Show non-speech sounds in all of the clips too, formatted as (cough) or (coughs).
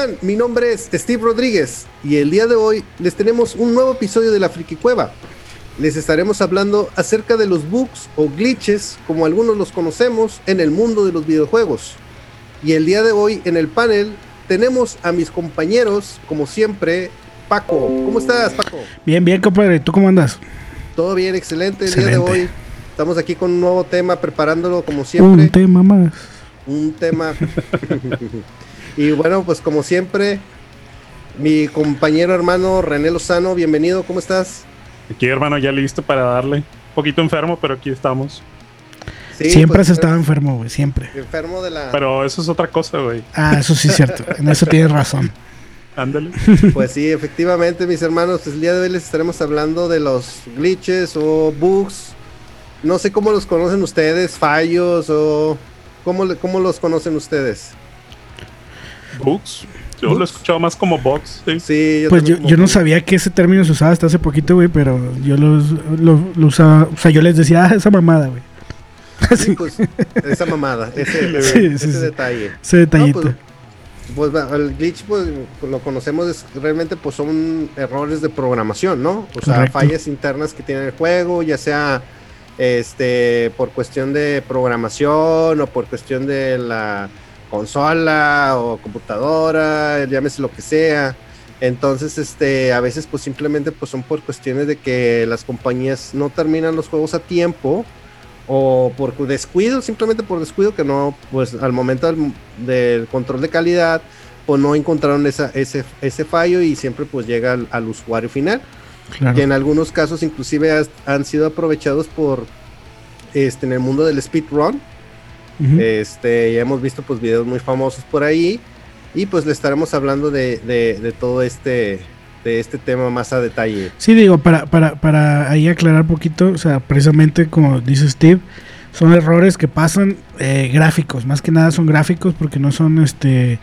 están? Mi nombre es Steve Rodríguez y el día de hoy les tenemos un nuevo episodio de la Friki Cueva. Les estaremos hablando acerca de los bugs o glitches, como algunos los conocemos, en el mundo de los videojuegos. Y el día de hoy en el panel tenemos a mis compañeros, como siempre, Paco. ¿Cómo estás, Paco? Bien, bien, compadre. ¿Tú cómo andas? Todo bien, excelente. El día de hoy estamos aquí con un nuevo tema, preparándolo como siempre. Un tema más. Un tema. (laughs) Y bueno, pues como siempre, mi compañero hermano René Lozano, bienvenido, ¿cómo estás? Aquí hermano, ya listo para darle. Un poquito enfermo, pero aquí estamos. siempre pues, has estado enfermo, güey, siempre. Enfermo de la... Pero eso es otra cosa, güey. Ah, eso sí es cierto. en eso tienes razón. (laughs) Ándale. Pues sí, efectivamente, mis hermanos, pues el día de hoy les estaremos hablando de los glitches o bugs. No sé cómo los conocen ustedes, fallos o... ¿Cómo, cómo los conocen ustedes? Bugs. Yo lo he escuchado más como box. Sí, yo pues yo, yo no sabía que ese término se usaba hasta hace poquito, güey, pero yo los, lo, usaba. O sea, yo les decía, ah, esa mamada, güey. Sí, (laughs) pues, esa mamada, ese, (laughs) ese detalle. Ese detallito. pues, pues el glitch, pues lo conocemos, realmente pues son errores de programación, ¿no? O sea, fallas internas que tiene el juego, ya sea este por cuestión de programación o por cuestión de la consola o computadora, llámese lo que sea. Entonces, este, a veces pues simplemente pues son por cuestiones de que las compañías no terminan los juegos a tiempo o por descuido, simplemente por descuido que no, pues al momento del, control de calidad, pues no encontraron esa, ese, ese fallo y siempre pues llega al, usuario final. Que en algunos casos inclusive han sido aprovechados por, este, en el mundo del speedrun, este, ya hemos visto pues videos muy famosos por ahí. Y pues le estaremos hablando de, todo este de este tema más a detalle. Sí, digo, para, para, para ahí aclarar un poquito, o sea, precisamente como dice Steve, son errores que pasan eh, gráficos, más que nada son gráficos porque no son este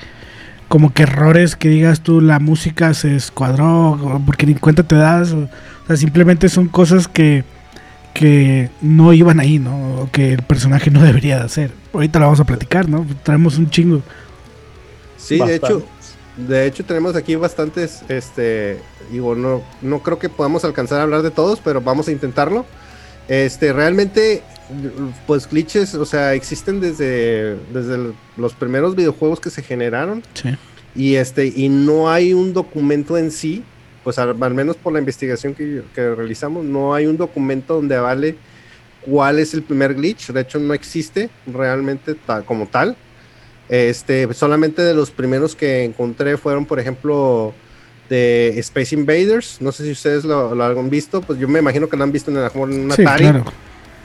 como que errores que digas tú la música se escuadró porque ni cuenta te das, o sea, simplemente son cosas que que no iban ahí, ¿no? O que el personaje no debería de hacer. Ahorita lo vamos a platicar, ¿no? Traemos un chingo. Sí, de hecho, de hecho tenemos aquí bastantes, este, digo, no, no creo que podamos alcanzar a hablar de todos, pero vamos a intentarlo. Este, realmente, pues glitches, o sea, existen desde, desde los primeros videojuegos que se generaron. Sí. Y este, y no hay un documento en sí pues al, menos por la investigación que, realizamos, no hay un documento donde vale cuál es el primer glitch. De hecho, no existe realmente como tal. Este, solamente de los primeros que encontré fueron, por ejemplo, de Space Invaders. No sé si ustedes lo, han visto, pues yo me imagino que lo han visto en, un Atari.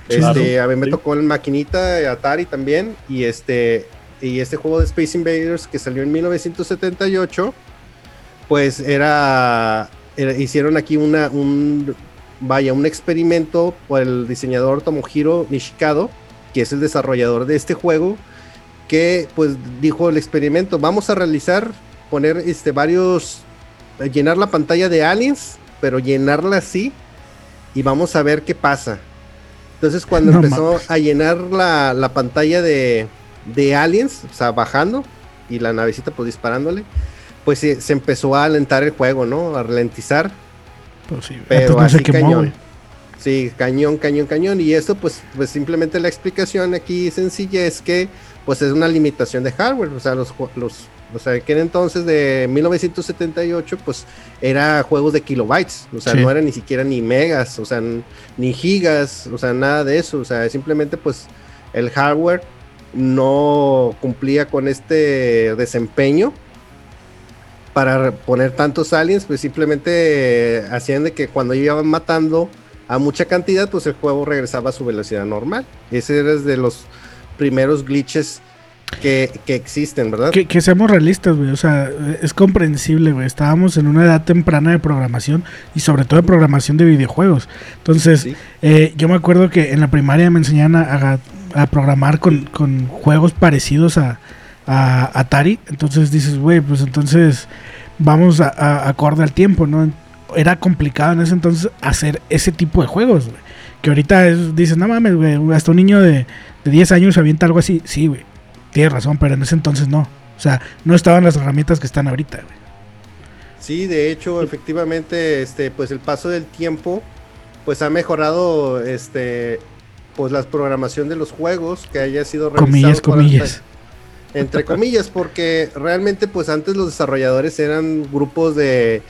Este, a mí me tocó en maquinita Atari también. Y este, y este juego de Space Invaders que salió en 1978 pues era, hicieron aquí una, un, vaya, un experimento por el diseñador Tomohiro Nishikado, que es el desarrollador de este juego, que pues dijo el experimento, vamos a realizar, poner este varios, llenar la pantalla de aliens, pero llenarla así y vamos a ver qué pasa. Entonces cuando (laughs) empezó a llenar la, la pantalla de, de aliens, o sea, bajando y la navecita pues disparándole, pues se, se empezó a alentar el juego, ¿no? A ralentizar. Pues sí, pero así cañón. Sí, cañón, cañón, cañón. Y esto, pues, pues simplemente la explicación aquí sencilla es que, pues, es una limitación de hardware. O sea, los, los o sea, que en entonces de 1978, pues, era juegos de kilobytes. O sea, no era ni siquiera ni megas, o sea, ni gigas, o sea, nada de eso. O sea, simplemente, pues, el hardware no cumplía con este desempeño para poner tantos aliens, pues simplemente eh, hacían de que cuando iban matando a mucha cantidad, pues el juego regresaba a su velocidad normal. Ese era de los primeros glitches que, existen, ¿verdad? Que, seamos realistas, güey. O sea, es comprensible, güey. Estábamos en una edad temprana de programación y sobre todo de programación de videojuegos. Entonces, eh, yo me acuerdo que en la primaria me enseñaban a, programar con, con juegos parecidos a, a Atari. Entonces dices, güey, pues entonces vamos a, acorde al tiempo, ¿no? Era complicado en ese entonces hacer ese tipo de juegos, güey. Que ahorita es, dices, no mames, güey, hasta un niño de, de 10 años avienta algo así. Sí, güey, tienes razón, pero en ese entonces no. O sea, no estaban las herramientas que están ahorita, güey. Sí, de hecho, efectivamente, este, pues el paso del tiempo, pues ha mejorado, este, pues la programación de los juegos que haya sido comillas, comillas. Entre comillas, porque realmente, pues antes los desarrolladores eran grupos de,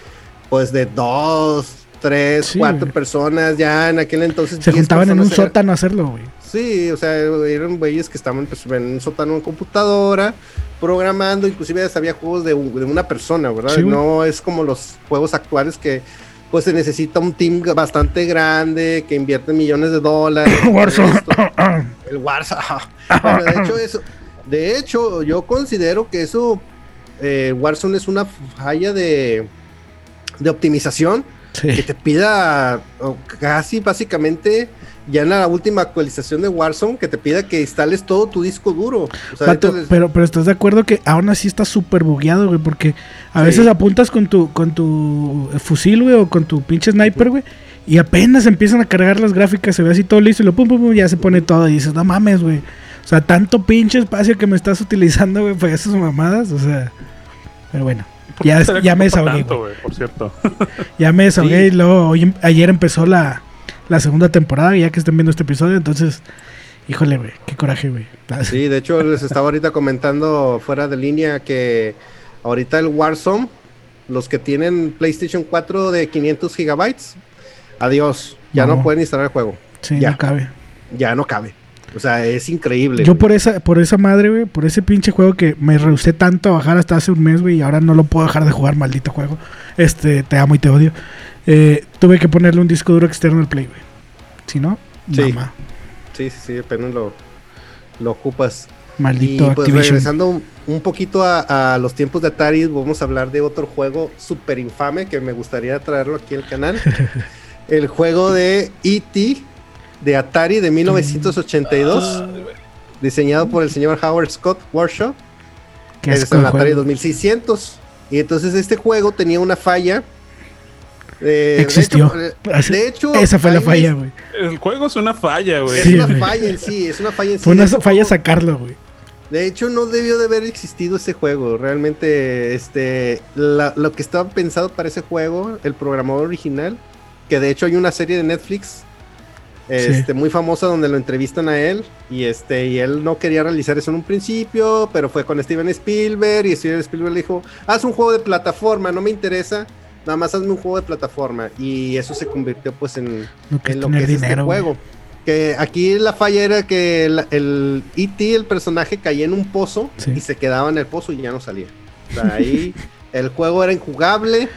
pues de dos, tres, cuatro personas, ya en aquel entonces. Se juntaban en un sótano a hacerlo, güey. Sí, o sea, eran güeyes que estaban pues, en un sótano en computadora, programando, inclusive había juegos de, una persona, ¿verdad? no es como los juegos actuales que pues se necesita un team bastante grande que invierte millones de dólares. (coughs) Warzone. El Warzone. de hecho, (coughs) eso, de hecho, yo considero que eso, eh, Warzone es una falla de, de optimización que te pida casi básicamente ya en la última actualización de Warzone que te pida que instales todo tu disco duro. pero, pero estás de acuerdo que aún así está súper bugueado, güey, porque a veces apuntas con tu, con tu fusil, güey, o con tu pinche sniper, güey, y apenas empiezan a cargar las gráficas, se ve así todo listo y lo pum, pum, pum, ya se pone todo y dices, no mames, güey. O sea, tanto pinche espacio que me estás utilizando, güey, para esas mamadas, o sea. Pero bueno. Ya, (laughs) ya me desahogué. por cierto. ya me desahogué y luego hoy, ayer empezó la, la segunda temporada, ya que estén viendo este episodio, entonces, híjole, güey, qué coraje, güey. (laughs) Sí, de hecho les estaba ahorita comentando fuera de línea que ahorita el Warzone, los que tienen PlayStation 4 de 500 gigabytes, adiós, ya no, pueden instalar el juego. Sí, ya. no cabe. Ya no cabe. O sea, es increíble. Yo por esa, por esa madre, güey, por ese pinche juego que me rehusé tanto a bajar hasta hace un mes, güey, y ahora no lo puedo dejar de jugar, maldito juego. Este, te amo y te odio. Eh, tuve que ponerle un disco duro externo al Play, güey. Si no, sí. Sí, sí, sí, apenas lo, lo ocupas. Maldito y, pues, regresando un, poquito a, los tiempos de Atari, vamos a hablar de otro juego súper infame que me gustaría traerlo aquí al canal. (laughs) el juego de E.T de Atari de 1982, ah, diseñado por el señor Howard Scott Warshaw, que es el Atari 2600. Y entonces este juego tenía una falla. Eh, Existió. De hecho, esa fue la falla, güey. El juego es una falla, güey. es una falla en sí, es una falla en sí. Fue una falla sacarlo, güey. De hecho, no debió de haber existido ese juego. Realmente, este, lo que estaba pensado para ese juego, el programador original, que de hecho hay una serie de Netflix este, muy famosa donde lo entrevistan a él y este y él no quería realizar eso en un principio, pero fue con Steven Spielberg y Steven Spielberg le dijo, haz un juego de plataforma, no me interesa, nada más hazme un juego de plataforma y eso se convirtió pues en lo que, es este juego. Que aquí la falla era que el, el E.T., el personaje, caía en un pozo y se quedaba en el pozo y ya no salía. ahí (laughs) el juego era injugable.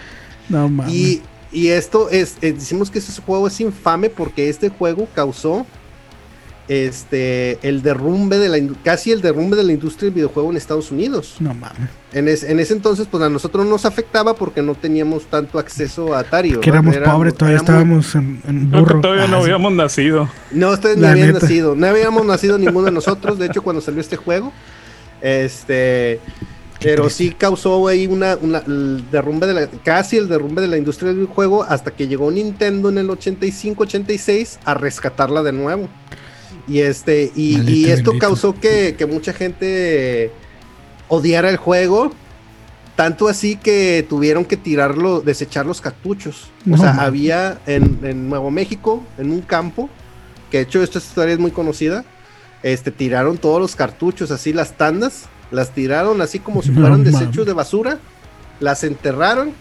No. Y y esto es, eh, decimos que ese juego es infame porque este juego causó este el derrumbe de la casi el derrumbe de la industria del videojuego en Estados Unidos. No mames. En, en ese entonces, pues a nosotros nos afectaba porque no teníamos tanto acceso a Atari. Que éramos, pobres, todavía estábamos en, burro. todavía no habíamos nacido. No, ustedes no habían nacido. No habíamos nacido ninguno de nosotros. De hecho, cuando salió este juego, este pero (laughs) sí causó ahí una, el derrumbe de la, casi el derrumbe de la industria del juego hasta que llegó Nintendo en el 85-86 a rescatarla de nuevo. Y este, y, esto causó que, mucha gente odiara el juego. Tanto así que tuvieron que tirarlo, desechar los cartuchos. o sea, había en, en, Nuevo México, en un campo, que de hecho esta historia es muy conocida, este, tiraron todos los cartuchos, así las tandas, las tiraron así como si fueran desechos de basura, las enterraron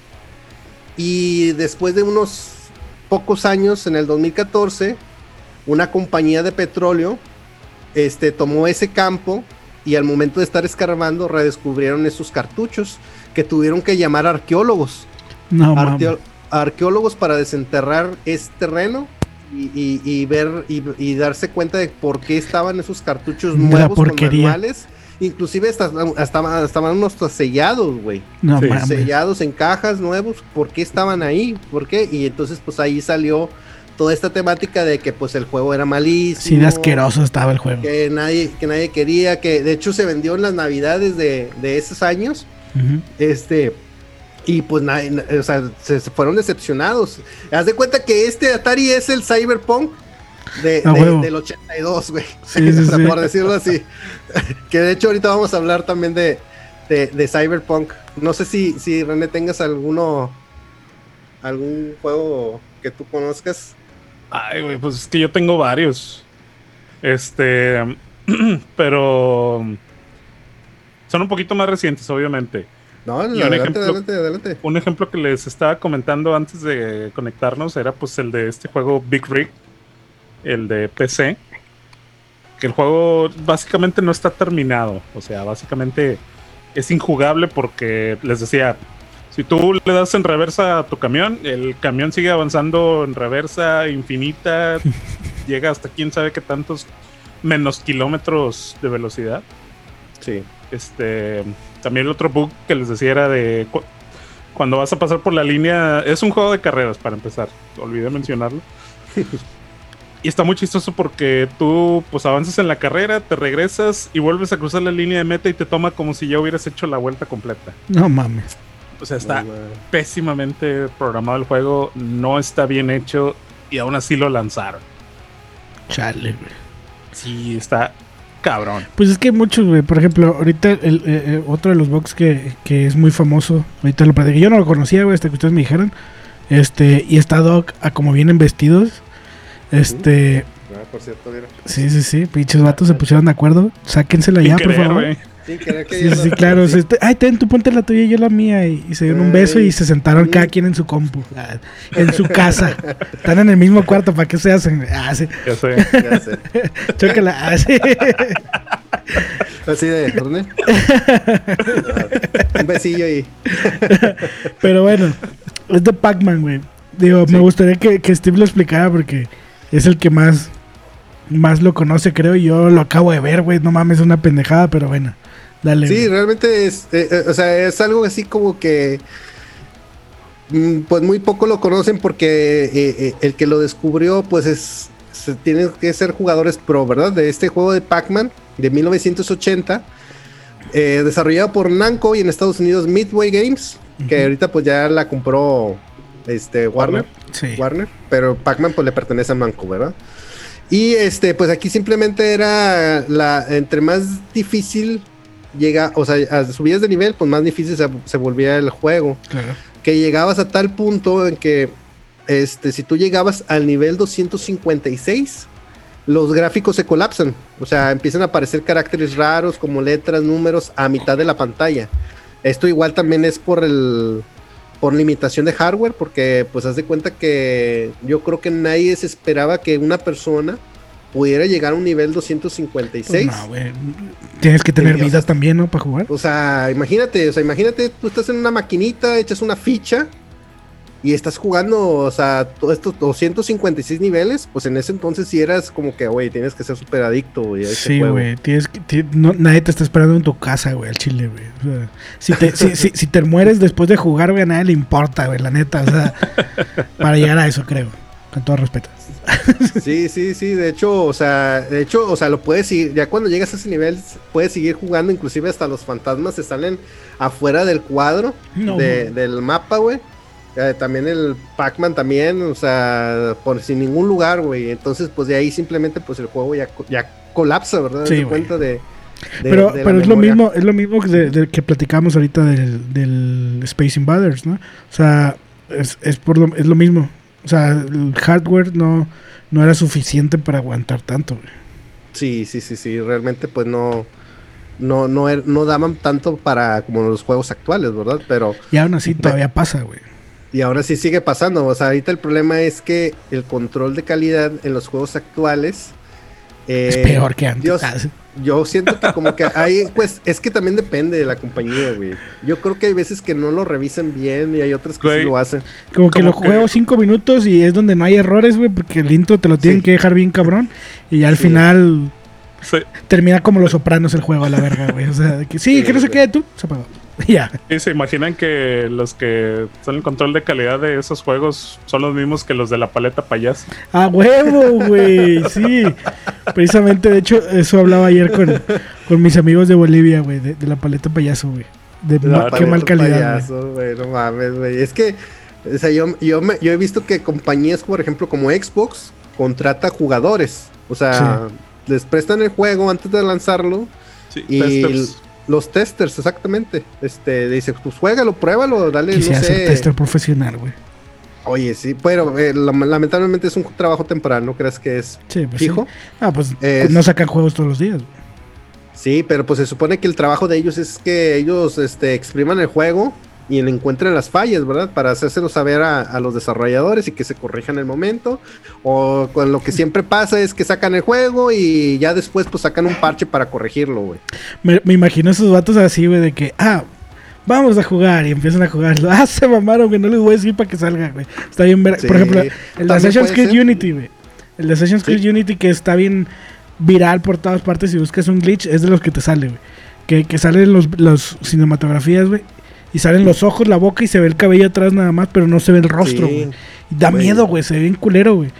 y después de unos pocos años, en el 2014, una compañía de petróleo este, tomó ese campo y al momento de estar escarbando redescubrieron esos cartuchos que tuvieron que llamar arqueólogos. arqueólogos para desenterrar ese terreno y, ver y, darse cuenta de por qué estaban esos cartuchos nuevos con manuales Inclusive hasta, hasta, estaban unos sellados, güey. No, Sellados en cajas nuevos. ¿Por qué estaban ahí? ¿Por qué? Y entonces pues ahí salió toda esta temática de que pues el juego era malísimo. Sí, asqueroso estaba el juego. Que nadie, que nadie quería, que de hecho se vendió en las navidades de, esos años. Este, y pues nadie, o sea, se, fueron decepcionados. Haz de cuenta que este Atari es el Cyberpunk de, del 82, güey. (laughs) por (laughs) decirlo así. que de hecho ahorita vamos a hablar también de, de, Cyberpunk. No sé si, si René tengas alguno, algún juego que tú conozcas. Ay, güey, pues es que yo tengo varios. Este, (clears throat) pero son un poquito más recientes, obviamente. No, adelante, adelante, adelante. Un ejemplo que les estaba comentando antes de conectarnos era pues el de este juego Big Rig, el de PC. Que el juego básicamente no está terminado. O sea, básicamente es injugable porque les decía, si tú le das en reversa a tu camión, el camión sigue avanzando en reversa infinita, (laughs) llega hasta quién sabe qué tantos menos kilómetros de velocidad. Sí. Este, también el otro bug que les decía era de cuando vas a pasar por la línea, es un juego de carreras para empezar, olvidé mencionarlo. (laughs) y está muy chistoso porque tú pues avanzas en la carrera, te regresas y vuelves a cruzar la línea de meta y te toma como si ya hubieras hecho la vuelta completa. No mames. O sea, está pésimamente programado el juego, no está bien hecho y aún así lo lanzaron. Chale, güey. Sí, está cabrón. Pues es que muchos, güey. Por ejemplo, ahorita el, eh, eh, otro de los box que, que, es muy famoso, ahorita lo que Yo no lo conocía, güey, hasta que ustedes me dijeron. Este, y está Doc a como vienen vestidos. Este. Ah, por cierto, mira. Sí, sí, sí. Pinches vatos se pusieron de acuerdo. Sáquensela ya, por favor. Sí, sí, claro. Ay, ten, tú ponte la tuya y yo la mía. Y, se dieron un beso y se sentaron cada quien en su compu. Ah, en su casa. Están en el mismo cuarto. ¿Para qué se hacen? Ah, sí. Ya sé. Ya sé. (laughs) Chócala. Ah, sí. Así de, ¿dónde? (laughs) un besillo ahí. Pero bueno, es de Pac-Man, güey. Digo, me gustaría que, que Steve lo explicara porque es el que más más lo conoce, creo. Y yo lo acabo de ver, güey. No mames, es una pendejada, pero bueno. Sí, realmente es, eh, eh, o sea, es algo así como que mm, pues muy poco lo conocen porque eh, el que lo descubrió pues es tienen que ser jugadores pro, ¿verdad? De este juego de Pac-Man de 1980 desarrollado por Namco y en Estados Unidos Midway Games, que ahorita pues ya la compró este Warner, Warner, pero Pac-Man pues le pertenece a Namco, ¿verdad? Y este pues aquí simplemente era la entre más difícil llega, o sea, a subías de nivel, pues más difícil se, volvía el juego. Que llegabas a tal punto en que, este, si tú llegabas al nivel 256, los gráficos se colapsan. O sea, empiezan a aparecer caracteres raros como letras, números a mitad de la pantalla. Esto igual también es por el por limitación de hardware, porque pues haz de cuenta que yo creo que nadie se esperaba que una persona pudiera llegar a un nivel 256. no, güey. Tienes que tener vida también, ¿no? Para jugar. O sea, imagínate, o sea, imagínate, tú estás en una maquinita, echas una ficha y estás jugando, o sea, todos estos 256 niveles, pues en ese entonces sí eras como que, güey, tienes que ser súper adicto, güey. Sí, güey, tienes que, nadie te está esperando en tu casa, güey, al chile, güey. O sea, si te, si, si, te mueres después de jugar, güey, a nadie le importa, güey, la neta, o sea, para llegar a eso, creo, con todo respeto. Sí, sí, sí, de hecho, o sea, de hecho, o sea, lo puedes seguir, ya cuando llegas a ese nivel, puedes seguir jugando, inclusive hasta los fantasmas se salen afuera del cuadro del mapa, güey. También el Pac-Man también, o sea, por sin ningún lugar, güey. Entonces, pues de ahí simplemente, pues el juego ya, ya colapsa, ¿verdad? Sí, cuenta de, pero, pero es lo mismo, es lo mismo que, que platicamos ahorita del, del, Space Invaders, ¿no? O sea, es, es, por lo, es lo mismo. O sea, el hardware no, no era suficiente para aguantar tanto, Sí, sí, sí, sí. Realmente, pues no. No, no, er, no daban tanto para como los juegos actuales, ¿verdad? Pero. Y aún así todavía pasa, güey. Y ahora sí sigue pasando. O sea, ahorita el problema es que el control de calidad en los juegos actuales. es peor que antes. Ah, yo siento que como que hay, pues, es que también depende de la compañía, güey. Yo creo que hay veces que no lo revisan bien y hay otras que sí lo hacen. Como que lo juego cinco minutos y es donde no hay errores, güey, porque el intro te lo tienen que dejar bien cabrón. Y ya al final termina como los sopranos el juego a la verga, güey. O sea, que sí, que no se quede tú, se apagó. (laughs) Ya. Y se imaginan que los que son el control de calidad de esos juegos son los mismos que los de la paleta payaso. ¡A huevo, güey! Sí. Precisamente, de hecho, eso hablaba ayer con, con mis amigos de Bolivia, güey, de, la paleta payaso, güey. De qué mal calidad. güey, no mames, güey. Es que, o sea, yo, yo, me, yo he visto que compañías, por ejemplo, como Xbox, contrata jugadores. O sea, les prestan el juego antes de lanzarlo. Sí, y Los testers, exactamente. Este, dice, pues juégalo, pruébalo, dale, Quisiera no sé. tester profesional, güey. Oye, sí, pero eh, lam- lamentablemente es un trabajo temporal, ¿no crees que es Sí, pues fijo? sí. Ah, pues Es- no sacan juegos todos los días. güey. Sí, pero pues se supone que el trabajo de ellos es que ellos este, expriman el juego y encuentren las fallas, ¿verdad? Para hacérselo saber a, a los desarrolladores y que se corrijan el momento. O con lo que siempre pasa es que sacan el juego y ya después pues sacan un parche para corregirlo, güey. Me, me imagino esos vatos así, güey, de que, ah, vamos a jugar y empiezan a jugar. (laughs) Ah, se mamaron, güey, no les voy a decir para que salga, güey. Está bien ver. Sí. Por ejemplo, el de Assassin's Creed. Unity, güey. El de Assassin's Sí. Creed Unity que está bien viral por todas partes y buscas un glitch, es de los que te sale, güey. Que, que salen los, los cinematografías, güey. Y salen los ojos, la boca y se ve el cabello atrás nada más, pero no se ve el rostro, Sí. güey. Y da Güey. miedo, güey, se ve bien culero, güey.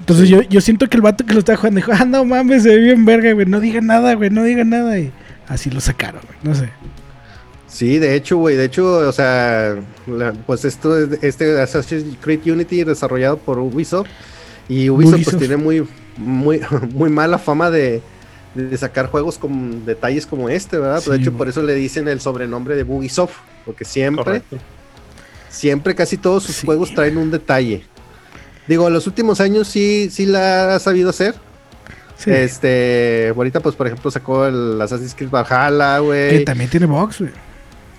Entonces Sí. yo, yo siento que el vato que lo está jugando dijo, ah, no mames, se ve bien verga, güey, no diga nada, güey, no diga nada. Y así lo sacaron, güey, no sé. Sí, de hecho, güey, de hecho, o sea, la- pues esto es este Assassin's Creed Unity desarrollado por Ubisoft y Ubisoft, Ubisoft. pues tiene muy muy (laughs) muy mala fama de, de sacar juegos con detalles como este, ¿verdad? Sí, de hecho, por eso le dicen el sobrenombre de Ubisoft, porque siempre Correcto. siempre casi todos sus Sí. juegos traen un detalle. Digo, en los últimos años sí sí la ha sabido hacer. Sí. Este, ahorita pues por ejemplo sacó el Assassin's Creed Valhalla, que güey. también tiene box, güey.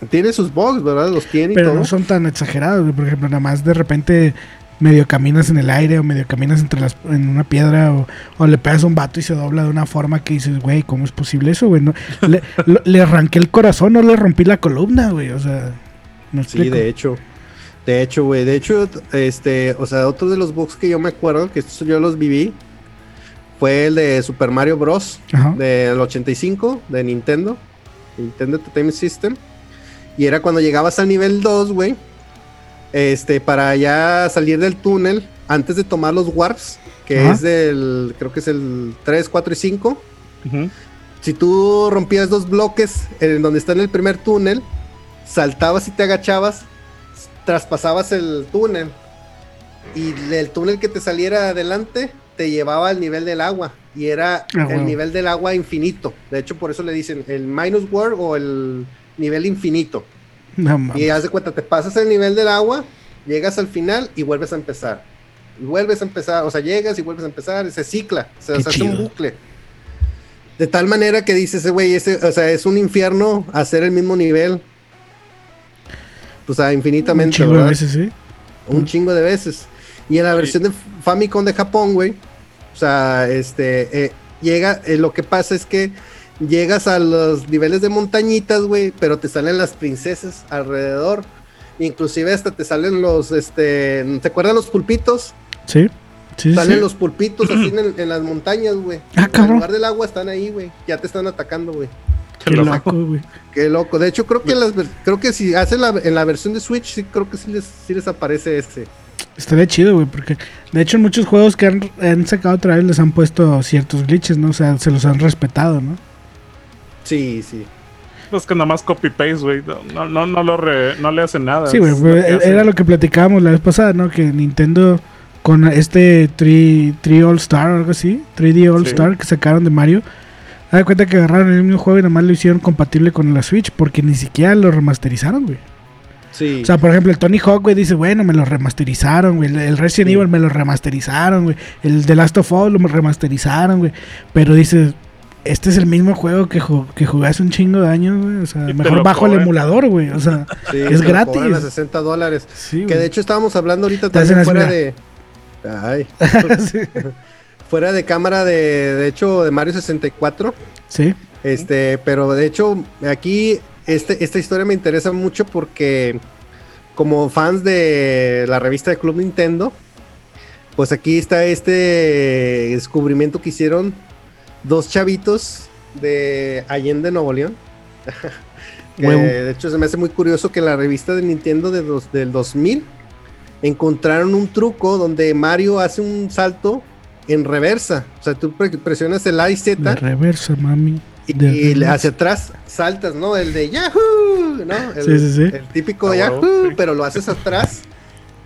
Tiene sus bugs, ¿verdad? Los tiene y Pero todo. no son tan exagerados, güey. Por ejemplo, nada más de repente medio caminas en el aire o medio caminas entre las, en una piedra o, o le pegas a un vato y se dobla de una forma que dices, güey, ¿cómo es posible eso, güey? No, (laughs) le, lo- le arranqué el corazón, no le rompí la columna, güey. O sea, no Sí, de hecho. De hecho, güey. De hecho, este, o sea, otro de los bugs que yo me acuerdo, que estos yo los viví, fue el de Super Mario Bros. Ajá. del 85 de Nintendo, Nintendo Entertainment System. Y era cuando llegabas al nivel 2, güey. Este, para ya salir del túnel, antes de tomar los warps, que Ajá. es del, creo que es el 3, 4 y 5. Ujú. Si tú rompías dos bloques en donde está en el primer túnel, saltabas y te agachabas, traspasabas el túnel. Y el túnel que te saliera adelante te llevaba al nivel del agua. Y era Ah, el nivel del agua infinito. De hecho, por eso le dicen el minus world o el nivel infinito. (laughs) No, mames. Y haz de cuenta, te pasas el nivel del agua, llegas al final y vuelves a empezar. Y vuelves a empezar, o sea, llegas y vuelves a empezar, y se cicla, se, Qué se hace un bucle. De tal manera que dices, güey, ese, o sea, es un infierno hacer el mismo nivel. O sea, Un infinitamente, chingo de veces, sí. Un chingo de veces. Y en la versión de Famicom de Japón, güey, o sea, este, eh, llega, eh, lo que pasa es que llegas a los niveles de montañitas, güey, pero te salen las princesas alrededor. Inclusive hasta te salen los, este, ¿te acuerdan los pulpitos? Sí. Sí, Salen sí. los pulpitos así en, en las montañas, güey. Ah, En lugar del agua están ahí, güey. Ya te están atacando, güey. Qué Qué loco, güey. Qué loco. De hecho, creo que las, creo que si hacen la, en la versión de Switch, sí creo que sí les, sí les aparece ese. Estaría chido, güey, porque de hecho en muchos juegos que han, han sacado otra vez les han puesto ciertos glitches, ¿no? O sea, se los han respetado, ¿no? Sí, sí. Pues que nada más copy-paste, güey. No, no, no, lo re- no le hacen nada. Sí, güey, era lo que platicábamos la vez pasada, ¿no? Que Nintendo con este 3, 3 All Star o algo así, 3D All Sí. Star que sacaron de Mario, da cuenta que agarraron el mismo juego y nada más lo hicieron compatible con la Switch porque ni siquiera lo remasterizaron, güey. Sí. O sea, por ejemplo, el Tony Hawk, güey, dice, bueno, me lo remasterizaron, güey. El- El Resident Sí. Evil me lo remasterizaron, güey. El The Last of Us lo remasterizaron, güey. Pero dice, este es el mismo juego que, ju- que jugué hace un chingo de años, güey. O sea, Y mejor lo bajo el emulador, güey. O sea, (laughs) Sí, es te lo gratis. cobran a 60 dólares. sí, Que de hecho estábamos hablando ahorita también fuera de. Ay. (laughs) sí. (laughs) fuera de cámara de, de hecho, de Mario 64. Sí. Este, pero de hecho, aquí este, esta historia me interesa mucho porque como fans de la revista de Club Nintendo, pues aquí está este descubrimiento que hicieron dos chavitos de Allende, Nuevo León. (laughs) Que, Huevo. de hecho, se me hace muy curioso que en la revista de Nintendo de dos- del 2000 encontraron un truco donde Mario hace un salto en reversa. O sea, tú pre- presionas el A y Z De reversa, mami. y, De y le- reversa. hacia atrás saltas, ¿no? El de Yahoo, ¿no? El, Sí, sí, sí. el típico Ah, Yahoo, pero lo haces atrás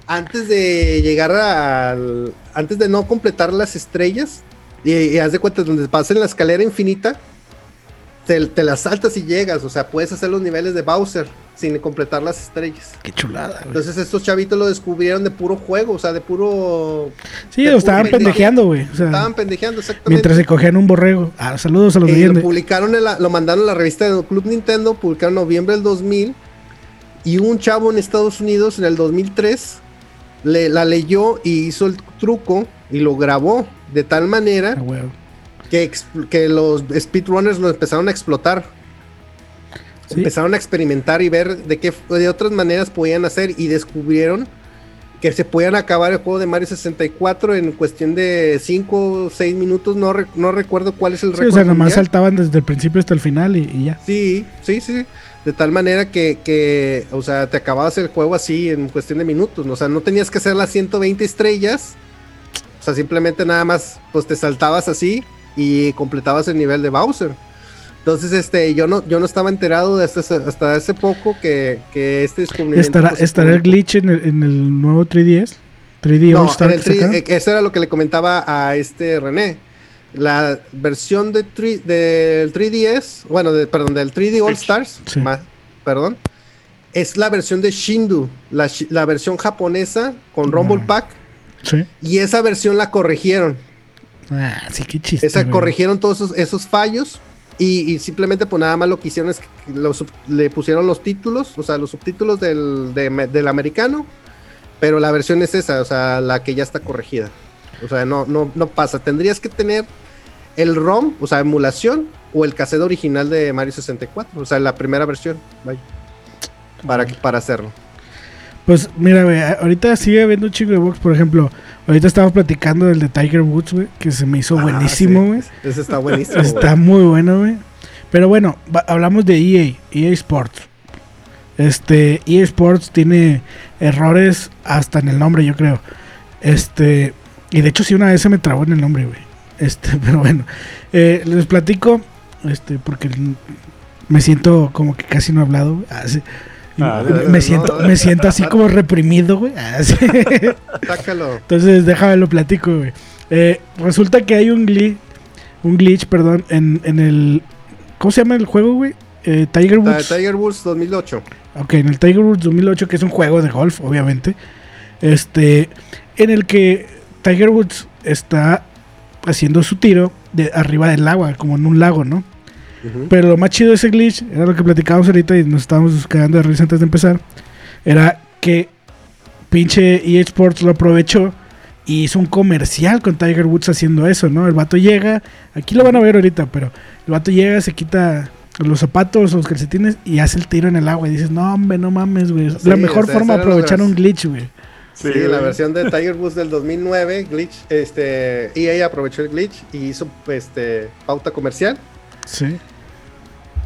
antes de llegar al. Antes de no completar las estrellas. Y, y haz de cuenta, donde pasen la escalera infinita, te, las saltas y llegas, o sea, puedes hacer los niveles de Bowser sin completar las estrellas. Qué chulada. Entonces estos chavitos lo descubrieron de puro juego, o sea, de puro... Sí, lo estaban pendejeando, güey. estaban pendejeando, exactamente. Mientras se cogían un borrego. Ah, saludos a los y lo publicaron, lo mandaron a la revista de Club Nintendo, publicaron en noviembre del 2000, y un chavo en Estados Unidos en el 2003 le, la leyó y hizo el truco y lo grabó de tal manera... Que, que los speedrunners lo empezaron a explotar. Empezaron a experimentar y ver de qué de otras maneras podían hacer y descubrieron que se podían acabar el juego de Mario 64 en cuestión de 5 o 6 minutos, no, no recuerdo cuál es el récord. o sea, nomás saltaban desde el principio hasta el final y, ya. Sí, sí, sí. De tal manera que, que, o sea, te acababas el juego así en cuestión de minutos. O sea, no tenías que hacer las 120 estrellas. O sea, simplemente nada más, pues te saltabas así y completabas el nivel de Bowser. Entonces, este, yo no, yo no estaba enterado de hasta, hasta hace poco que, que este descubrimiento. ¿Estará, ¿estará el glitch en el, en el, nuevo 3DS? 3D no, All el 3, eh, eso era lo que le comentaba a este René. La versión de del 3DS, bueno, de, perdón, del 3D All Stars, perdón, es la versión de Shindu, la, la versión japonesa con Rumble Pack. Sí. Y esa versión la corrigieron. Ah, sí, qué chiste. Esa, corrigieron todos esos, fallos y, simplemente pues nada más lo que hicieron es que le pusieron los títulos, o sea, los subtítulos del, del americano, pero la versión es esa, o sea, la que ya está corregida. O sea, no, no, no pasa. Tendrías que tener el ROM, o sea, emulación, o el cassette original de Mario 64, o sea, la primera versión, vaya, para, para hacerlo. Pues mira, güey, ahorita sigue habiendo un chingo de box, por ejemplo, ahorita estamos platicando del de Tiger Woods, güey, que se me hizo ah, buenísimo, güey. Ese está buenísimo. está muy bueno, güey. Pero bueno, hablamos de EA, EA Sports. Este, EA Sports tiene errores hasta en el nombre, yo creo. Este, y de hecho sí una vez se me trabó en el nombre, güey. Este, (laughs) pero bueno, eh, les platico, este, porque me siento como que casi no he hablado, güey. Ah, Ah, me, siento, me siento así como reprimido, güey. Ah, (laughs) Entonces, déjame lo platico, güey. Eh, resulta que hay un glitch, un glitch, perdón, en, en el... ¿Cómo se llama el juego, güey? Eh, Tiger Woods. Tiger Woods 2008. Ok, en el Tiger Woods 2008, que es un juego de golf, obviamente. Este, en el que Tiger Woods está haciendo su tiro de arriba del agua, como en un lago, ¿no? Pero lo más chido de ese glitch, era lo que platicábamos ahorita y nos estábamos quedando de risa antes de empezar, era que pinche EA Sports lo aprovechó y hizo un comercial con Tiger Woods haciendo eso, ¿no? El vato llega, aquí lo van a ver ahorita, pero el vato llega, se quita los zapatos, los calcetines y hace el tiro en el agua y dices, no, hombre, no mames, güey. la mejor forma de aprovechar un glitch, güey. Sí, la versión de (laughs) Tiger Woods del 2009, glitch, este, EA aprovechó el glitch y hizo, este, pauta comercial. Sí.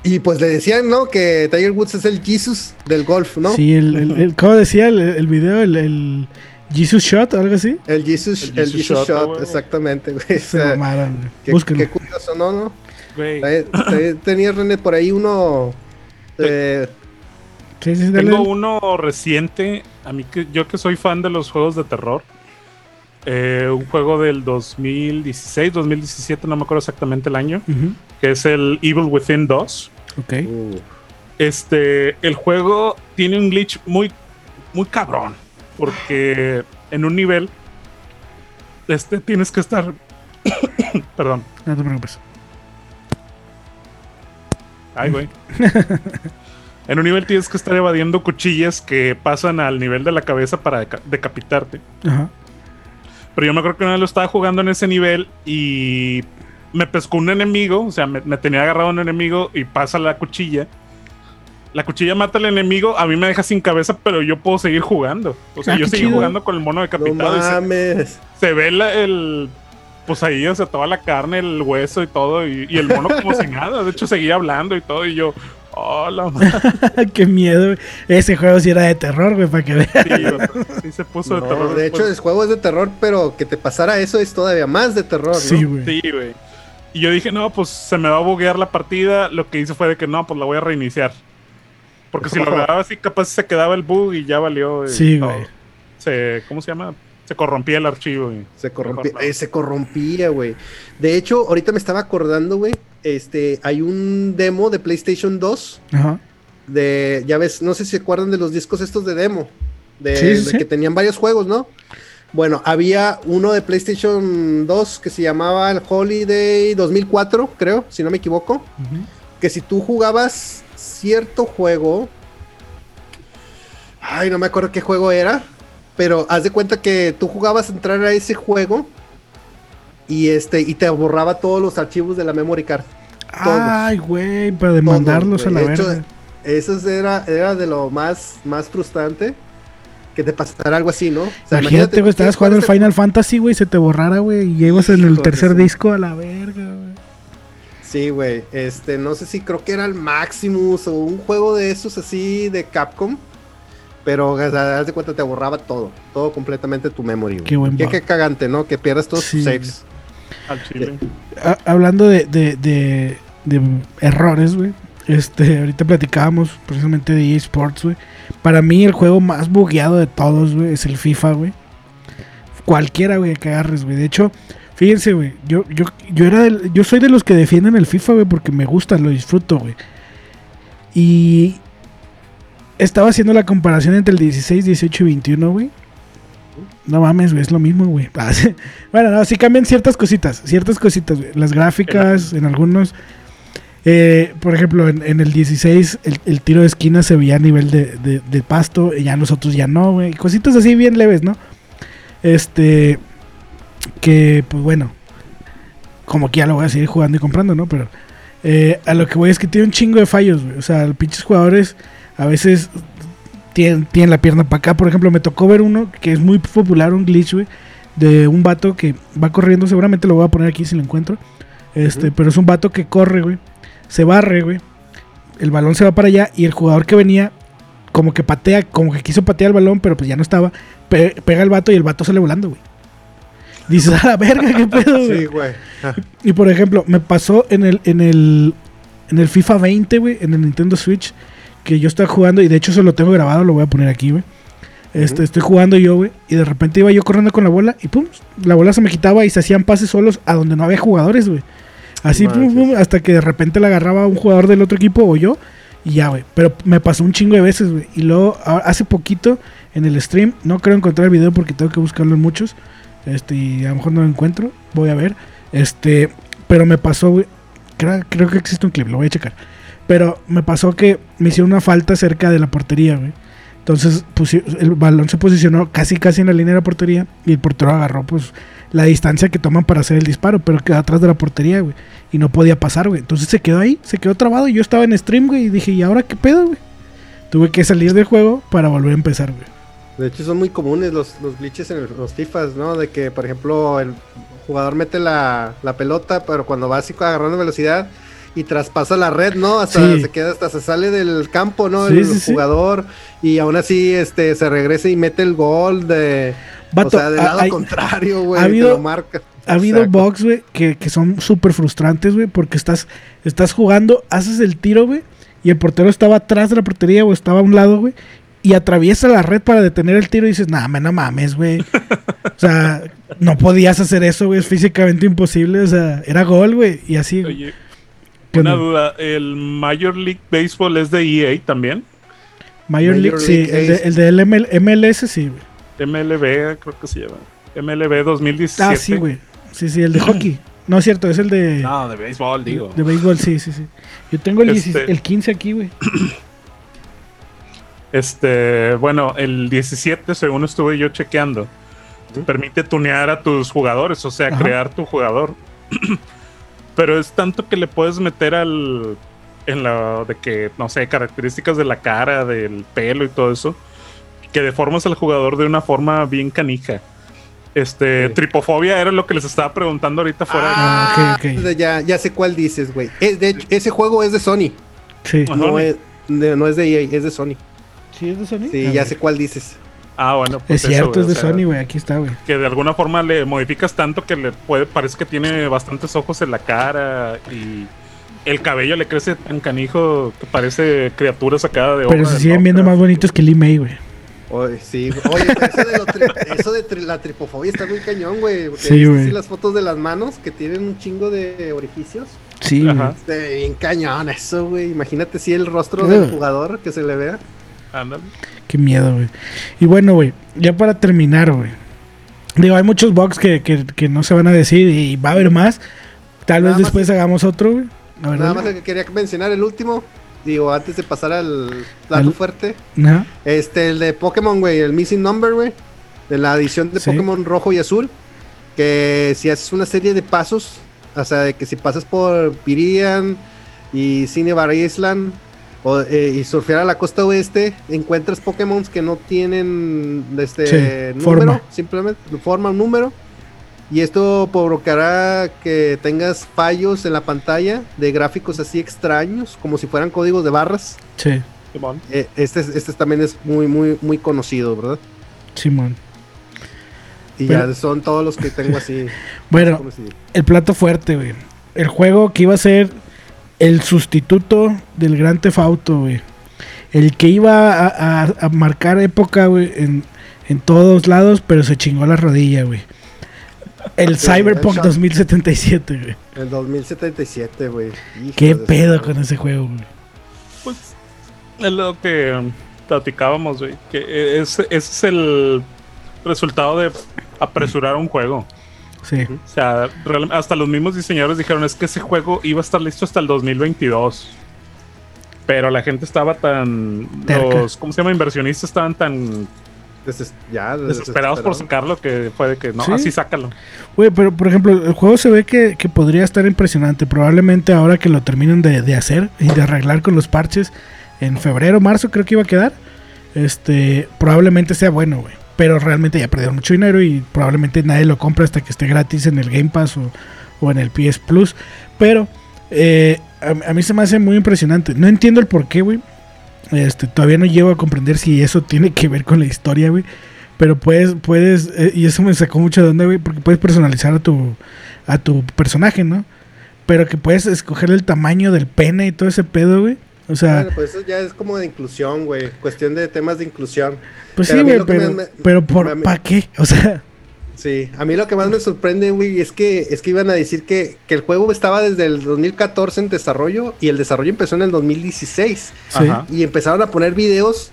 Y pues le decían, ¿no? Que Tiger Woods es el Jesus del golf, ¿no? Sí, el, el, ¿cómo decía el, video? El, el, Jesus Shot, algo así. El Jesus, el Jesus, Shot, exactamente, güey. Se mamaron, qué, qué, curioso, ¿no? no? Güey. Tenía René por ahí uno. Eh, sí, sí, Tengo uno reciente. A mí que yo que soy fan de los juegos de terror. Eh, un juego del 2016, 2017, no me acuerdo exactamente el año, que es el Evil Within 2. Ok. Este, el juego tiene un glitch muy, muy cabrón, porque en un nivel, este, tienes que estar, (coughs) perdón. No te preocupes. Ay, güey. (laughs) en un nivel tienes que estar evadiendo cuchillas que pasan al nivel de la cabeza para decapitarte. Ajá. Pero yo me acuerdo que una vez lo estaba jugando en ese nivel y me pescó un enemigo, o sea, me, tenía agarrado un enemigo y pasa la cuchilla. La cuchilla mata al enemigo, a mí me deja sin cabeza, pero yo puedo seguir jugando. O sea, ah, yo seguí jugando con el mono decapitado. No mames. Se, ve el. Pues ahí, o sea, toda la carne, el hueso y todo, y, y el mono como sin (laughs) nada. De hecho, seguía hablando y todo, y yo, Hola, (laughs) Qué miedo. Ese juego sí era de terror, güey, para que vean. Sí, se puso de terror. De hecho, el juego es de terror, pero que te pasara eso es todavía más de terror, ¿no? Sí, güey. Sí, güey. Y yo dije, no, pues se me va a buguear la partida. Lo que hice fue de que no, pues la voy a reiniciar. Porque si lo (laughs) grababa así, capaz se quedaba el bug y ya valió. Sí, güey. Se, ¿Cómo se llama? Se corrompía el archivo. Se corrompía, eh, se corrompía, güey. De hecho, ahorita me estaba acordando, güey, este, hay un demo de PlayStation 2. Ajá. De, ya ves, no sé si se acuerdan de los discos estos de demo. De, que tenían varios juegos, ¿no? Bueno, había uno de PlayStation 2 que se llamaba el Holiday 2004, creo, si no me equivoco. Que si tú jugabas cierto juego. Ay, no me acuerdo qué juego era. Pero haz de cuenta que tú jugabas a entrar a ese juego y este y te borraba todos los archivos de la memory card. Ay, güey, para demandarlos a la verga. Eso era, era de lo más, más frustrante que te pasara algo así, ¿no? imagínate, güey, estabas jugando el Final Fantasy, güey, se te borrara, güey, y llegas en el tercer disco a la verga, güey. Sí, güey, este, no sé si creo que era el Maximus o un juego de esos así de Capcom. Pero haz de cuenta te borraba todo, todo completamente tu memory. Qué buen Qué, cagante, ¿no? Que pierdas todos tus saves. Hablando de, de, errores, güey. Este, ahorita platicábamos precisamente de eSports, güey. Para mí el juego más bugueado de todos, güey, es el FIFA, güey. Cualquiera, güey, que agarres, güey. De hecho, fíjense, güey, yo, yo, yo, era yo soy de los que defienden el FIFA, güey, porque me gusta, lo disfruto, güey. Y estaba haciendo la comparación entre el 16, 18 y 21, güey. No mames, güey, es lo mismo, güey. (laughs) Ah, bueno, no, sí cambian ciertas cositas, ciertas cositas, güey. Las gráficas, en algunos. Eh, por ejemplo, en, el 16 el, tiro de esquina se veía a nivel de, pasto, y ya nosotros ya no, güey. Cositas así bien leves, ¿no? Este. Que, pues bueno. Como que ya lo voy a seguir jugando y comprando, ¿no? Pero. Eh, a lo que voy es que tiene un chingo de fallos, güey. O sea, los pinches jugadores a veces tienen, la pierna para acá. Por ejemplo, me tocó ver uno que es muy popular, un glitch, güey, de un vato que va corriendo. Seguramente lo voy a poner aquí si lo encuentro. Este, pero es un vato que corre, güey. Se barre, güey. El balón se va para allá y el jugador que venía, como que patea, como que quiso patear el balón, pero pues ya no estaba. pega el vato y el vato sale volando, güey. Dices, a la verga, qué (laughs) pedo, güey. Sí, güey. Y por ejemplo, me pasó en el, en el, en el FIFA 20, güey, en el Nintendo Switch que yo estaba jugando, y de hecho eso lo tengo grabado, lo voy a poner aquí, güey. Este, Estoy jugando yo, güey, y de repente iba yo corriendo con la bola, y pum, la bola se me quitaba y se hacían pases solos a donde no había jugadores, güey. Así, pum, pum, hasta que de repente la agarraba un jugador del otro equipo o yo, y ya, güey. Pero me pasó un chingo de veces, güey. Y luego, hace poquito, en el stream, no creo encontrar el video porque tengo que buscarlo en muchos. Este, y a lo mejor no lo encuentro, voy a ver. Este, pero me pasó, güey. Creo, creo que existe un clip, lo voy a checar. Pero me pasó que me hicieron una falta cerca de la portería, güey. Entonces el balón se posicionó casi casi en la línea de la portería y el portero agarró pues la distancia que toman para hacer el disparo, pero quedó atrás de la portería, güey. Y no podía pasar, güey. Entonces se quedó ahí, se quedó trabado y yo estaba en stream, güey, y dije, ¿y ahora qué pedo, güey? Tuve que salir del juego para volver a empezar, güey. De hecho son muy comunes los, glitches en los FIFAs, ¿no? De que, por ejemplo, el jugador mete la, la pelota, pero cuando va así agarrando velocidad y traspasa la red, ¿no? Hasta se queda, hasta se sale del campo, ¿no? el jugador. Y aún así, este, se regresa y mete el gol de. o sea, del lado contrario, güey. Ha habido, marca. Ha habido box, güey, que, son súper frustrantes, güey, porque estás, estás jugando, haces el tiro, güey, y el portero estaba atrás de la portería o estaba a un lado, güey, y atraviesa la red para detener el tiro y dices, nah, no mames, güey. o sea, no podías hacer eso, güey, es físicamente imposible, o sea, era gol, güey, y así. Oye, una duda, ¿el Major League Baseball es de EA también? Major, League, sí, el de, el MLS sí, MLB creo que se llama. MLB 2017. Ah, sí, güey. Sí, sí, el de hockey. No es cierto, es el de. No, de béisbol, digo. De, béisbol, sí, sí, sí. Yo tengo el, este el 15 aquí, güey. (clears throat) Este, bueno, el 17, según estuve yo chequeando, te permite tunear a tus jugadores, o sea, crear tu jugador. (clears throat) Pero es tanto que le puedes meter al. En la. De que, no sé, características de la cara, del pelo y todo eso. Que deformas al jugador de una forma bien canija. Este, tripofobia era lo que les estaba preguntando ahorita fuera. Ah, Ya, ya sé cuál dices, güey. De hecho, ese juego es de Sony. Sí. No es, de, no es de EA, es de Sony. ¿Sí es de Sony? Sí, ya sé cuál dices. Ah, bueno. Pues es cierto, es de Sony, güey. Aquí está, güey. Que de alguna forma le modificas tanto que le puede, parece que tiene bastantes ojos en la cara y el cabello le crece tan canijo que parece criatura sacada de Pero se siguen viendo más bonitos que Lee May, güey. Oye, sí, oye, eso de, la tripofobia está muy cañón, güey. Sí, güey. las fotos de las manos que tienen un chingo de orificios. Sí, Ajá. bien cañón eso, güey. Imagínate si el rostro del jugador que se le vea. Ándale. Qué miedo, güey. Y bueno, güey, ya para terminar, güey. Digo, hay muchos bugs que, que, que, no se van a decir y va a haber más. Tal vez después hagamos otro, güey. Nada más que quería mencionar el último. Digo, antes de pasar al plato fuerte. Este, el de Pokémon, güey, el Missing Number, güey. De la edición de Pokémon rojo y azul. Que si haces una serie de pasos, o sea, de que si pasas por Pirian y Cinebar Island eh, y surfear a la costa oeste, encuentras Pokémon que no tienen este número, forma. simplemente forma un número. Y esto provocará que tengas fallos en la pantalla de gráficos así extraños, como si fueran códigos de barras. Sí. Eh, este, este también es muy, muy, muy conocido, ¿verdad? Simón. Y ya son todos los que tengo así. (laughs) bueno, el plato fuerte, güey. El juego que iba a ser el sustituto del Gran Tefauto, güey. El que iba a, marcar época, güey, en, en todos lados, pero se chingó la rodilla, güey. El Cyberpunk 2077, güey. El 2077, güey. ¿Qué pedo con ese juego, güey? Pues es lo que um, platicábamos, güey. Que ese es el resultado de apresurar un juego. Sí. O sea, hasta los mismos diseñadores dijeron es que ese juego iba a estar listo hasta el 2022. Pero la gente estaba tan... Los, ¿cómo se llama? Inversionistas estaban tan ya, desesperados por sacarlo que fue de que no, así sácalo. Güey, pero por ejemplo, el juego se ve que, podría estar impresionante. Probablemente ahora que lo terminen de, hacer y de arreglar con los parches en febrero, marzo creo que iba a quedar. Este, probablemente sea bueno, güey. Pero realmente ya perdió mucho dinero y probablemente nadie lo compra hasta que esté gratis en el Game Pass o, en el PS Plus. Pero eh, a, a, mí se me hace muy impresionante. No entiendo el por qué, güey. Este, todavía no llego a comprender si eso tiene que ver con la historia, güey. Pero puedes, puedes, eh, y eso me sacó mucho de onda, güey, porque puedes personalizar a tu, a tu personaje, ¿no? Pero que puedes escoger el tamaño del pene y todo ese pedo, güey. O sea. pues eso ya es como de inclusión, güey. Cuestión de temas de inclusión. Pues sí, güey, pero, pero ¿por, ¿para qué? O sea. Sí, a mí lo que más me sorprende, güey, es que, es que iban a decir que, que, el juego estaba desde el 2014 en desarrollo y el desarrollo empezó en el 2016. Sí. Y empezaron a poner videos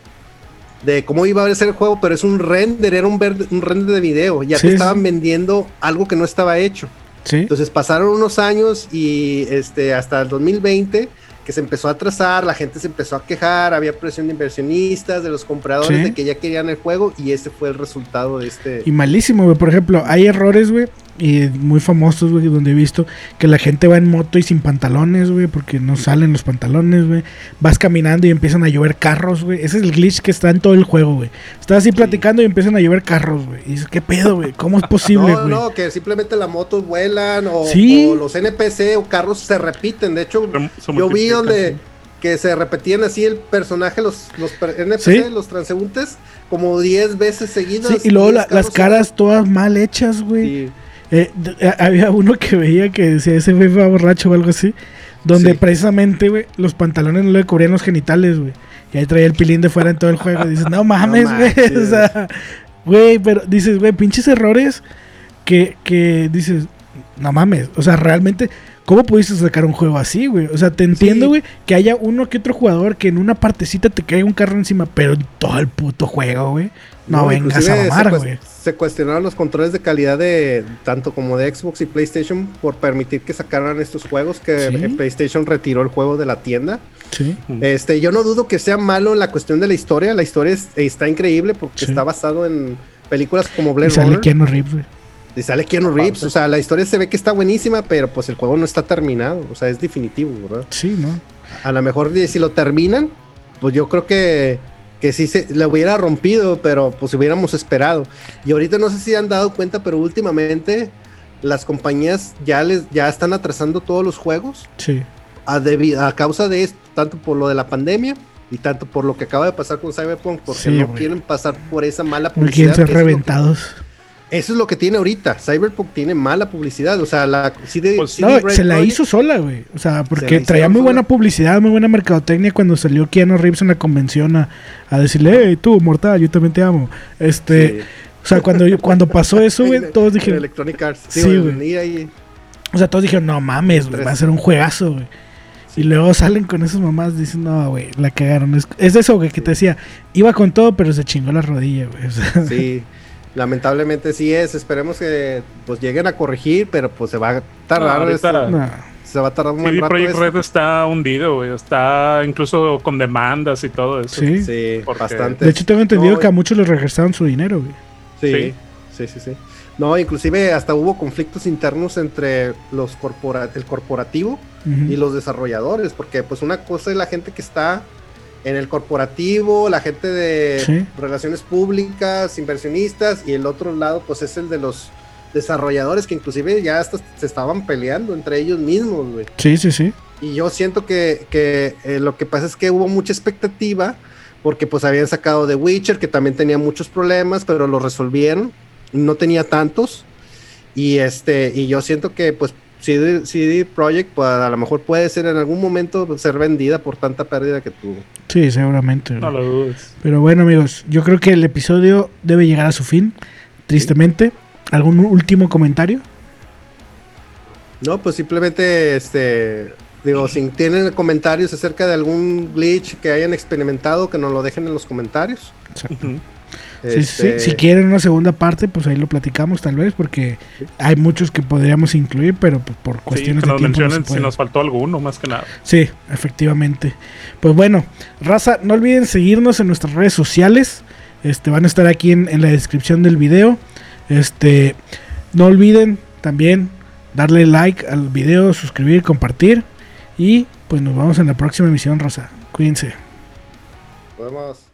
de cómo iba a ser el juego, pero es un render, era un, un render de video. Ya te estaban vendiendo algo que no estaba hecho. Sí. Entonces pasaron unos años y este hasta el 2020 que se empezó a trazar, la gente se empezó a quejar, había presión de inversionistas, de los compradores, de que ya querían el juego y ese fue el resultado de este... Y malísimo, güey. Por ejemplo, hay errores, güey, y muy famosos, güey, donde he visto que la gente va en moto y sin pantalones, güey, porque no salen los pantalones, güey. Vas caminando y empiezan a llover carros, güey. Ese es el glitch que está en todo el juego, güey. Estás así platicando y empiezan a llover carros, güey. Y dices, ¿qué pedo, güey? ¿Cómo es (laughs) posible, güey? no, no, que simplemente las motos vuelan o, los NPC o carros se repiten. De hecho, yo vi donde que se repetían así el personaje, los, los NPC, los transeúntes, como 10 veces seguidos. Sí, y luego las caras todas mal hechas, güey. Sí. Eh, eh, había uno que veía que decía ese güey fue borracho o algo así. Donde precisamente, güey, los pantalones no le cubrían los genitales, güey. Y ahí traía el pilín de fuera en todo el juego. Y dices, no (laughs) mames, güey. (laughs) o sea, güey, pero dices, güey, pinches errores que, que dices, no mames. O sea, realmente, ¿cómo pudiste sacar un juego así, güey? O sea, te entiendo, güey, que haya uno que otro jugador que en una partecita te caiga un carro encima, pero en todo el puto juego, güey. No, vengas a mamar, güey se cuestionaron los controles de calidad de tanto como de Xbox y PlayStation por permitir que sacaran estos juegos que PlayStation retiró el juego de la tienda. Este, yo no dudo que sea malo en la cuestión de la historia. La historia está increíble porque está basado en películas como Blade y sale Keanu Reeves, Y sale Keanu Reeves. O sea, la historia se ve que está buenísima, pero pues el juego no está terminado. O sea, es definitivo, ¿verdad? Sí, ¿no? A lo mejor si lo terminan, pues yo creo que que sí se le hubiera rompido, pero pues hubiéramos esperado. Y ahorita no sé si han dado cuenta, pero últimamente las compañías ya les ya están atrasando todos los juegos. Sí. A, a causa de esto, tanto por lo de la pandemia y tanto por lo que acaba de pasar con Cyberpunk, porque no quieren pasar por esa mala publicidad. No quieren ser reventados. Eso es lo que tiene ahorita. Cyberpunk tiene mala publicidad. O sea, la pues, no, se la hizo sola, güey. O sea, porque traía muy buena publicidad, muy buena mercadotecnia cuando salió Keanu Reeves en la convención a, decirle, hey, tú, mortal, yo también te amo. Este. O sea, cuando, (laughs) cuando pasó eso, güey, (laughs) todos dijeron. Electronic Arts. Sí, güey. O sea, todos dijeron, no mames, güey, va a ser un juegazo, güey. Y luego salen con esas mamás dicen, no, güey, la cagaron. Es, es eso, güey, que te decía, iba con todo, pero se chingó la rodilla, güey. O sea, Sí, (laughs) lamentablemente sí es. Esperemos que pues lleguen a corregir, pero pues se va a tardar. No, esto- no. se va a tardar un buen CD rato. Projekt esto. Red está hundido, güey. Está incluso con demandas y todo eso. Sí. Sí, Porque- bastante. De hecho, tengo entendido No, que a muchos les regresaron su dinero, güey. Sí, sí, sí, sí. No, inclusive hasta hubo conflictos internos entre los corpora el corporativo y los desarrolladores, porque pues una cosa es la gente que está en el corporativo, la gente de Sí. relaciones públicas, inversionistas, y el otro lado pues es el de los desarrolladores que inclusive ya hasta se estaban peleando entre ellos mismos, güey. Sí, sí, sí. Y yo siento que, que, eh, lo que pasa es que hubo mucha expectativa porque pues habían sacado The Witcher que también tenía muchos problemas, pero lo resolvieron. No tenía tantos. Y este y yo siento que pues CD, CD Projekt pues, a lo mejor puede ser en algún momento ser vendida por tanta pérdida que tuvo. Sí, seguramente. No lo dudes. Pero bueno, amigos, yo creo que el episodio debe llegar a su fin, tristemente. ¿Algún último comentario? No, pues simplemente este digo, si tienen comentarios acerca de algún glitch que hayan experimentado, que nos lo dejen en los comentarios. Exacto. Sí, sí, sí. Este, Si quieren una segunda parte, pues ahí lo platicamos tal vez, porque hay muchos que podríamos incluir, pero pues, por Sí, cuestiones que de nos tiempo no se mencionen si puede. nos faltó alguno, más que nada. Sí, efectivamente. Pues bueno, raza, no olviden seguirnos en nuestras redes sociales. Este, van a estar aquí en, en la descripción del video. Este, no olviden también darle like al video, suscribir, compartir. Y pues nos vemos en la próxima emisión, raza. Cuídense. Podemos